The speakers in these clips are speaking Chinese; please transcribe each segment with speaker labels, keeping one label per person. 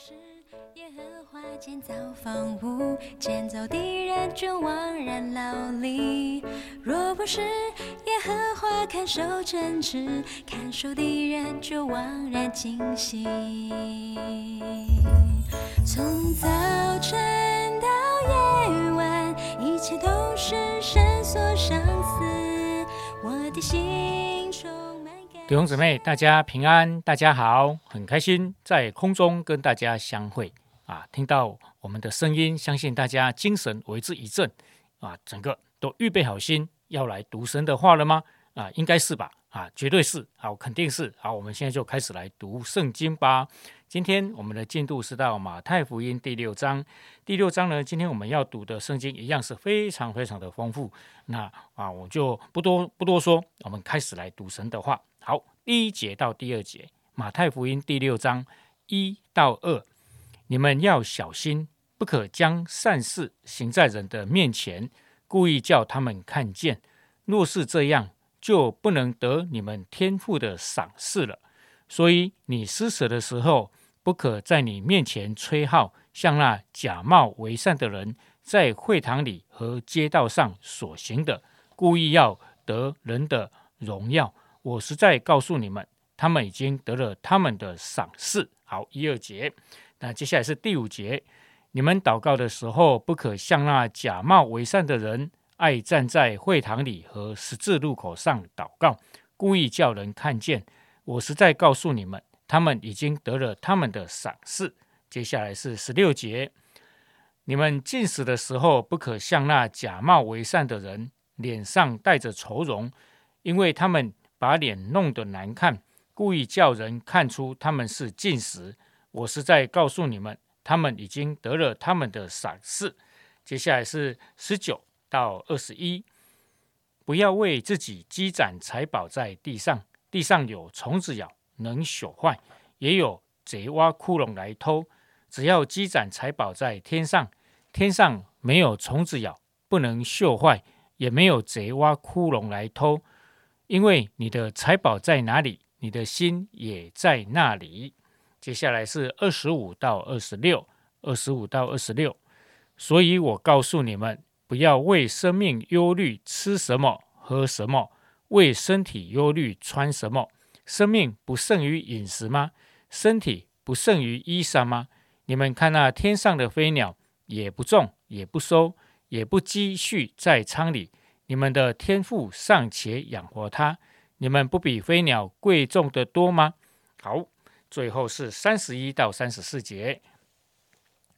Speaker 1: 是耶和华建造房屋，建造的人就枉然劳力；若不是耶和华看守城池，看守的人就枉然惊醒。从早晨到夜晚，一切都是神所赏赐。我的心
Speaker 2: 弟兄姊妹，大家平安，大家好，很开心在空中跟大家相会啊！听到我们的声音，相信大家精神为之一振啊！整个都预备好心要来读神的话了吗？啊，应该是吧？啊，绝对是，好，肯定是。好，我们现在就开始来读圣经吧。今天我们的进度是到马太福音第六章。第六章呢，今天我们要读的圣经一样是非常非常的丰富。那啊，我就不多不多说，我们开始来读神的话。好，第一节到第二节，马太福音第六章一到二，你们要小心，不可将善事行在人的面前，故意叫他们看见。若是这样，就不能得你们天父的赏识了。所以你施舍的时候，不可在你面前吹号，像那假冒为善的人在会堂里和街道上所行的，故意要得人的荣耀。我实在告诉你们，他们已经得了他们的赏识。好，一二节。那接下来是第五节，你们祷告的时候，不可像那假冒为善的人，爱站在会堂里和十字路口上祷告，故意叫人看见。我实在告诉你们，他们已经得了他们的赏识。接下来是十六节，你们进食的时候，不可像那假冒为善的人，脸上带着愁容，因为他们把脸弄得难看，故意叫人看出他们是进食。我是在告诉你们，他们已经得了他们的赏识。接下来是十九到二十一，不要为自己积攒财宝在地上，地上有虫子咬，能朽坏；也有贼挖窟窿来偷。只要积攒财宝在天上，天上没有虫子咬，不能锈坏，也没有贼挖窟窿来偷。因为你的财宝在哪里，你的心也在那里。接下来是二十五到二十六，二十五到二十六。所以我告诉你们，不要为生命忧虑，吃什么，喝什么；为身体忧虑，穿什么。生命不胜于饮食吗？身体不胜于衣裳吗？你们看那天上的飞鸟，也不种，也不收，也不积蓄在仓里，你们的天赋尚且养活他，你们不比飞鸟贵重的多吗？好，最后是三十一到三十四节。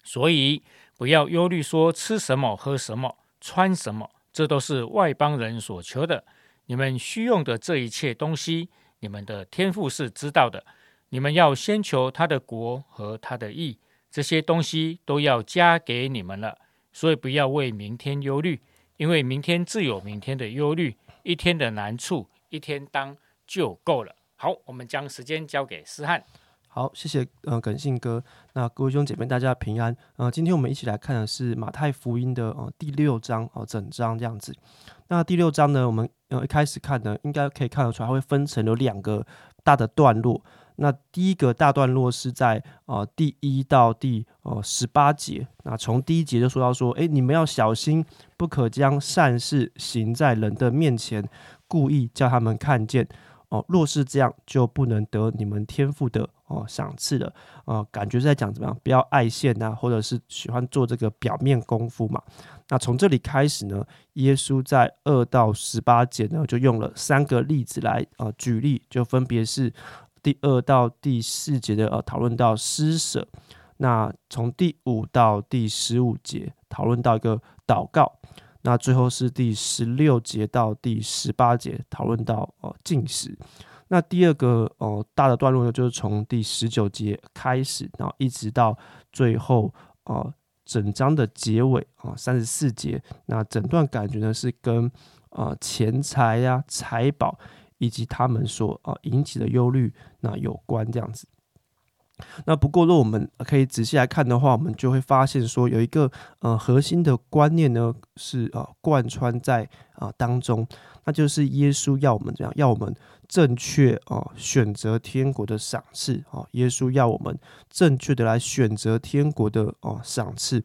Speaker 2: 所以不要忧虑，说吃什么、喝什么、穿什么，这都是外邦人所求的。你们需用的这一切东西，你们的天赋是知道的。你们要先求他的国和他的义，这些东西都要加给你们了。所以不要为明天忧虑，因为明天自有明天的忧虑，一天的难处一天当就够了。好，我们将时间交给思翰。
Speaker 3: 好，谢谢呃耿信哥。那各位兄姐妹，大家平安。呃，今天我们一起来看的是马太福音的呃第六章哦、整章这样子。那第六章呢，我们呃一开始看呢，应该可以看得出来，它会分成有两个大的段落。那第一个大段落是在呃第一到第呃十八节。那从第一节就说到说，诶，你们要小心，不可将善事行在人的面前，故意叫他们看见。哦，若是这样，就不能得你们天赋的哦赏赐了。呃，感觉是在讲怎么样，不要爱现呐，或者是喜欢做这个表面功夫嘛。那从这里开始呢，耶稣在二到十八节呢，就用了三个例子来呃举例，就分别是第二到第四节的呃讨论到施舍，那从第五到第十五节讨论到一个祷告。那最后是第十六节到第十八节讨论到呃进食。那第二个呃大的段落呢，就是从第十九节开始，然后一直到最后呃整章的结尾啊三十四节。那整段感觉呢是跟呃钱财呀、财宝以及他们所啊引起的忧虑那有关这样子。那不过，若我们可以仔细来看的话，我们就会发现说，有一个呃核心的观念呢，是呃贯穿在啊当中，那就是耶稣要我们怎样，要我们正确啊选择天国的赏赐啊。耶稣要我们正确的来选择天国的哦赏赐。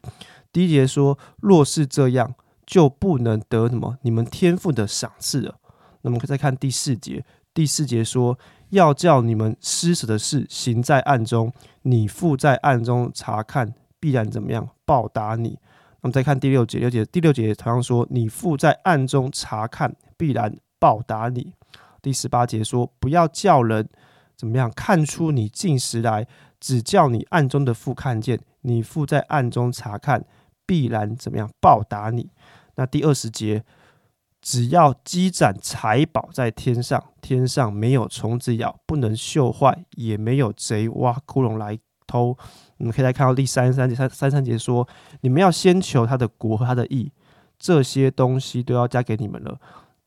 Speaker 3: 第一节说，若是这样，就不能得什么你们天赋的赏赐了。那么再看第四节，第四节说。要叫你们施舍的事行在暗中，你父在暗中查看，必然怎么样报答你。那么再看第六节，六节第六节同样说，你父在暗中查看，必然报答你。第十八节说，不要叫人怎么样看出你进食来，只叫你暗中的父看见，你父在暗中查看，必然怎么样报答你。那第二十节。只要积攒财宝在天上，天上没有虫子咬，不能锈坏，也没有贼挖窟窿来偷。我们可以来看到第三十三节，三三三节说：你们要先求他的国和他的义，这些东西都要加给你们了。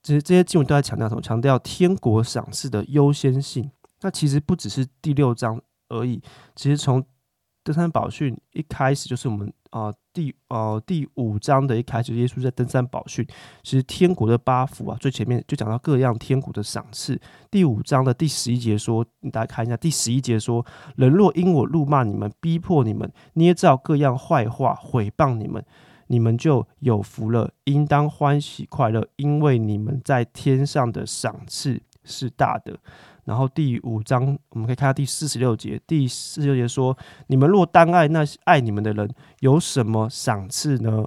Speaker 3: 其实这些经文都在强调什么？强调天国赏赐的优先性。那其实不只是第六章而已，其实从登山宝训一开始就是我们啊第呃第五章的一开始，耶稣在登山宝训，其实天国的八福啊，最前面就讲到各样天国的赏赐。第五章的第十一节说，大家看一下，第十一节说：人若因我怒骂你们，逼迫你们，捏造各样坏话，毁谤你们，你们就有福了，应当欢喜快乐，因为你们在天上的赏赐是大的。然后第五章，我们可以看到第四十六节。第四十六节说：“你们若单爱那爱你们的人，有什么赏赐呢？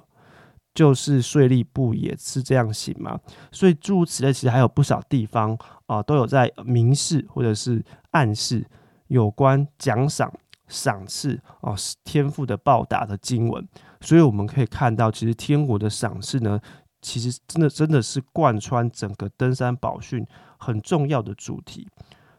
Speaker 3: 就是税吏不也是这样行吗？”所以诸如此类，其实还有不少地方啊，都有在明示或者是暗示有关奖赏、赏赐啊天赋的报答的经文。所以我们可以看到，其实天国的赏赐呢，其实真的真的是贯穿整个登山宝训。很重要的主题，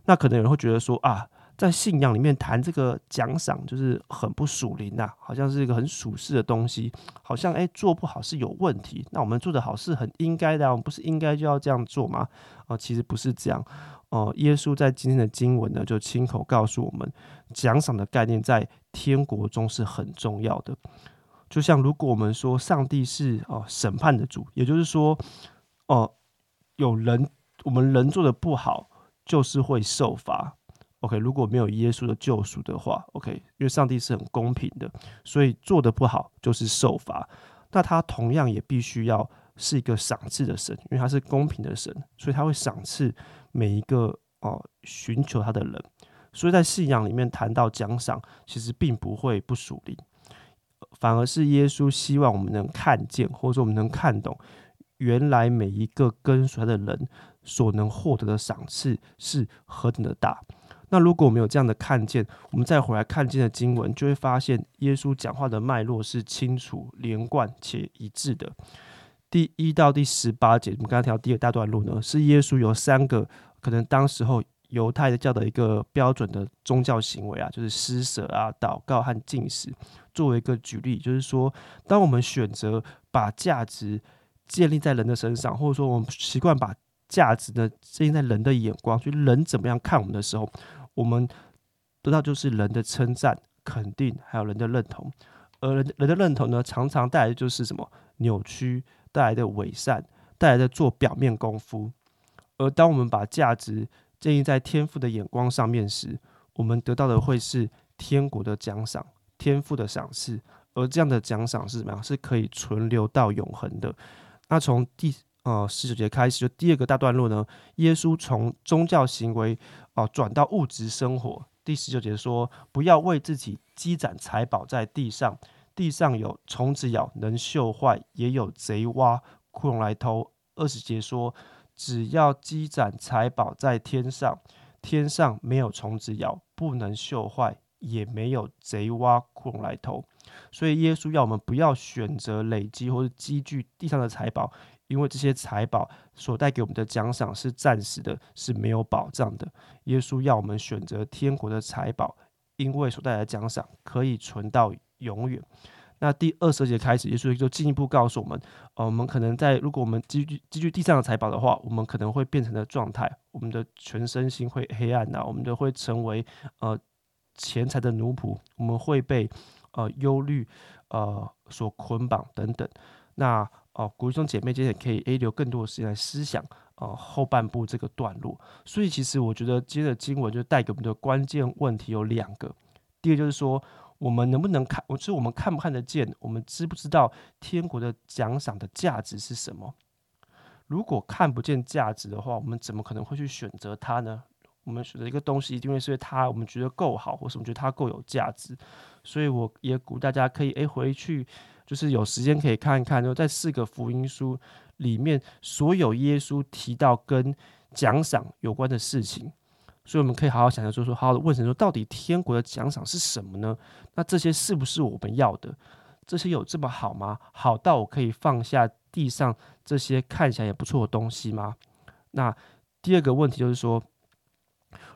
Speaker 3: 那可能有人会觉得说啊，在信仰里面谈这个奖赏就是很不属灵呐，好像是一个很属世的东西，好像诶做不好是有问题。那我们做的好是很应该的，我们不是应该就要这样做吗？啊，其实不是这样哦。耶稣在今天的经文呢，就亲口告诉我们，奖赏的概念在天国中是很重要的。就像如果我们说上帝是哦审判的主，也就是说哦有人。我们人做的不好，就是会受罚。OK，如果没有耶稣的救赎的话，OK，因为上帝是很公平的，所以做的不好就是受罚。那他同样也必须要是一个赏赐的神，因为他是公平的神，所以他会赏赐每一个哦寻求他的人。所以在信仰里面谈到奖赏，其实并不会不属灵，反而是耶稣希望我们能看见，或者说我们能看懂，原来每一个跟随他的人。所能获得的赏赐是何等的大！那如果我们有这样的看见，我们再回来看见的经文，就会发现耶稣讲话的脉络是清楚、连贯且一致的。第一到第十八节，我们刚刚提到第二大段落呢，是耶稣有三个可能当时候犹太教的一个标准的宗教行为啊，就是施舍啊、祷告和进食，作为一个举例，就是说，当我们选择把价值建立在人的身上，或者说我们习惯把价值呢，建立在人的眼光，就人怎么样看我们的时候，我们得到就是人的称赞、肯定，还有人的认同。而人人的认同呢，常常带来的就是什么扭曲，带来的伪善，带来的做表面功夫。而当我们把价值建立在天赋的眼光上面时，我们得到的会是天国的奖赏、天赋的赏赐。而这样的奖赏是什么样？是可以存留到永恒的。那从第。呃，十九节开始就第二个大段落呢，耶稣从宗教行为啊转到物质生活。第十九节说，不要为自己积攒财宝在地上，地上有虫子咬，能锈坏；也有贼挖窟窿来偷。二十节说，只要积攒财宝在天上，天上没有虫子咬，不能锈坏，也没有贼挖窟窿来偷。所以耶稣要我们不要选择累积或者积聚地上的财宝。因为这些财宝所带给我们的奖赏是暂时的，是没有保障的。耶稣要我们选择天国的财宝，因为所带来的奖赏可以存到永远。那第二十节开始，耶稣就进一步告诉我们：，呃，我们可能在如果我们积聚积聚地上的财宝的话，我们可能会变成的状态，我们的全身心会黑暗呐，我们都会成为呃钱财的奴仆，我们会被呃忧虑呃所捆绑等等。那哦，古弟兄姐妹今天可以 A 留更多的时间来思想哦后半部这个段落。所以其实我觉得今天的经文就带给我们的关键问题有两个，第一个就是说。我们能不能看？我就是我们看不看得见？我们知不知道天国的奖赏的价值是什么？如果看不见价值的话，我们怎么可能会去选择它呢？我们选择一个东西，一定会是因为它我们觉得够好，或是我们觉得它够有价值。所以我也鼓大家可以诶回去，就是有时间可以看一看，就在四个福音书里面，所有耶稣提到跟奖赏有关的事情。所以我们可以好好想想，就说，好好的问神说，到底天国的奖赏是什么呢？那这些是不是我们要的？这些有这么好吗？好到我可以放下地上这些看起来也不错的东西吗？那第二个问题就是说，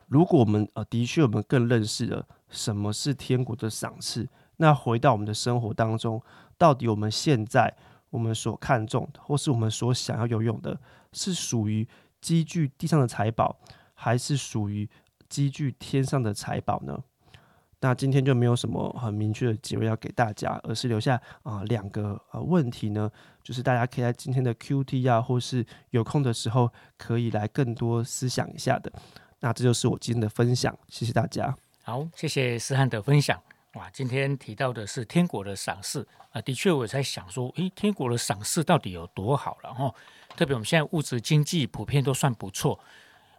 Speaker 3: 如果我们呃的确我们更认识了什么是天国的赏赐，那回到我们的生活当中，到底我们现在我们所看重的，或是我们所想要拥有的，是属于积聚地上的财宝？还是属于积聚天上的财宝呢？那今天就没有什么很明确的结论要给大家，而是留下啊两个呃问题呢，就是大家可以在今天的 Q T 啊，或是有空的时候可以来更多思想一下的。那这就是我今天的分享，谢谢大家。
Speaker 2: 好，谢谢思翰的分享。哇，今天提到的是天国的赏赐啊，的确我在想说，诶，天国的赏赐到底有多好了哈？特别我们现在物质经济普遍都算不错。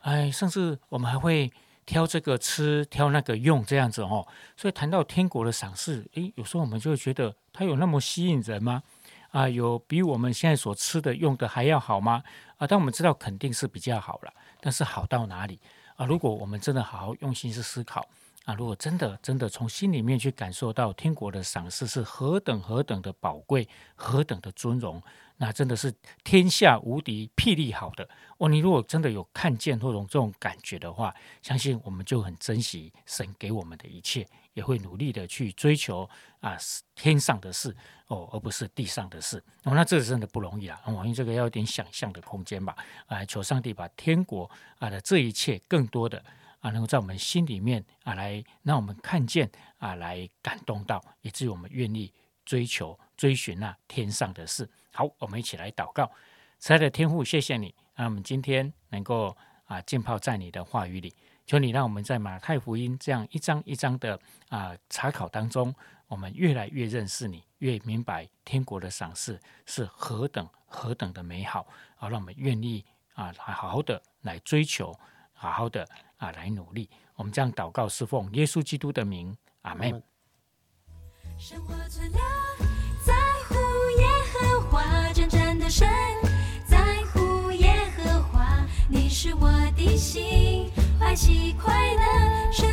Speaker 2: 哎，甚至我们还会挑这个吃，挑那个用，这样子哦。所以谈到天国的赏赐，诶，有时候我们就会觉得它有那么吸引人吗？啊，有比我们现在所吃的用的还要好吗？啊，但我们知道肯定是比较好了，但是好到哪里啊？如果我们真的好好用心去思考啊，如果真的真的从心里面去感受到天国的赏赐是何等何等的宝贵，何等的尊荣。那真的是天下无敌、霹雳好的哦！你如果真的有看见或者这种感觉的话，相信我们就很珍惜神给我们的一切，也会努力的去追求啊天上的事哦，而不是地上的事。哦，那这真的不容易啊！我因为这个要有点想象的空间吧，啊，求上帝把天国啊的这一切更多的啊，能够在我们心里面啊来让我们看见啊，来感动到，以至于我们愿意追求、追寻那天上的事。好，我们一起来祷告，慈爱的天父，谢谢你，让我们今天能够啊浸泡在你的话语里。求你让我们在马太福音这样一章一章的啊查考当中，我们越来越认识你，越明白天国的赏赐是何等何等的美好。好，让我们愿意啊好好的来追求，好好的啊来努力。我们这样祷告，侍奉耶稣基督的名，阿门。神在乎耶和华，你是我的心，欢喜快乐。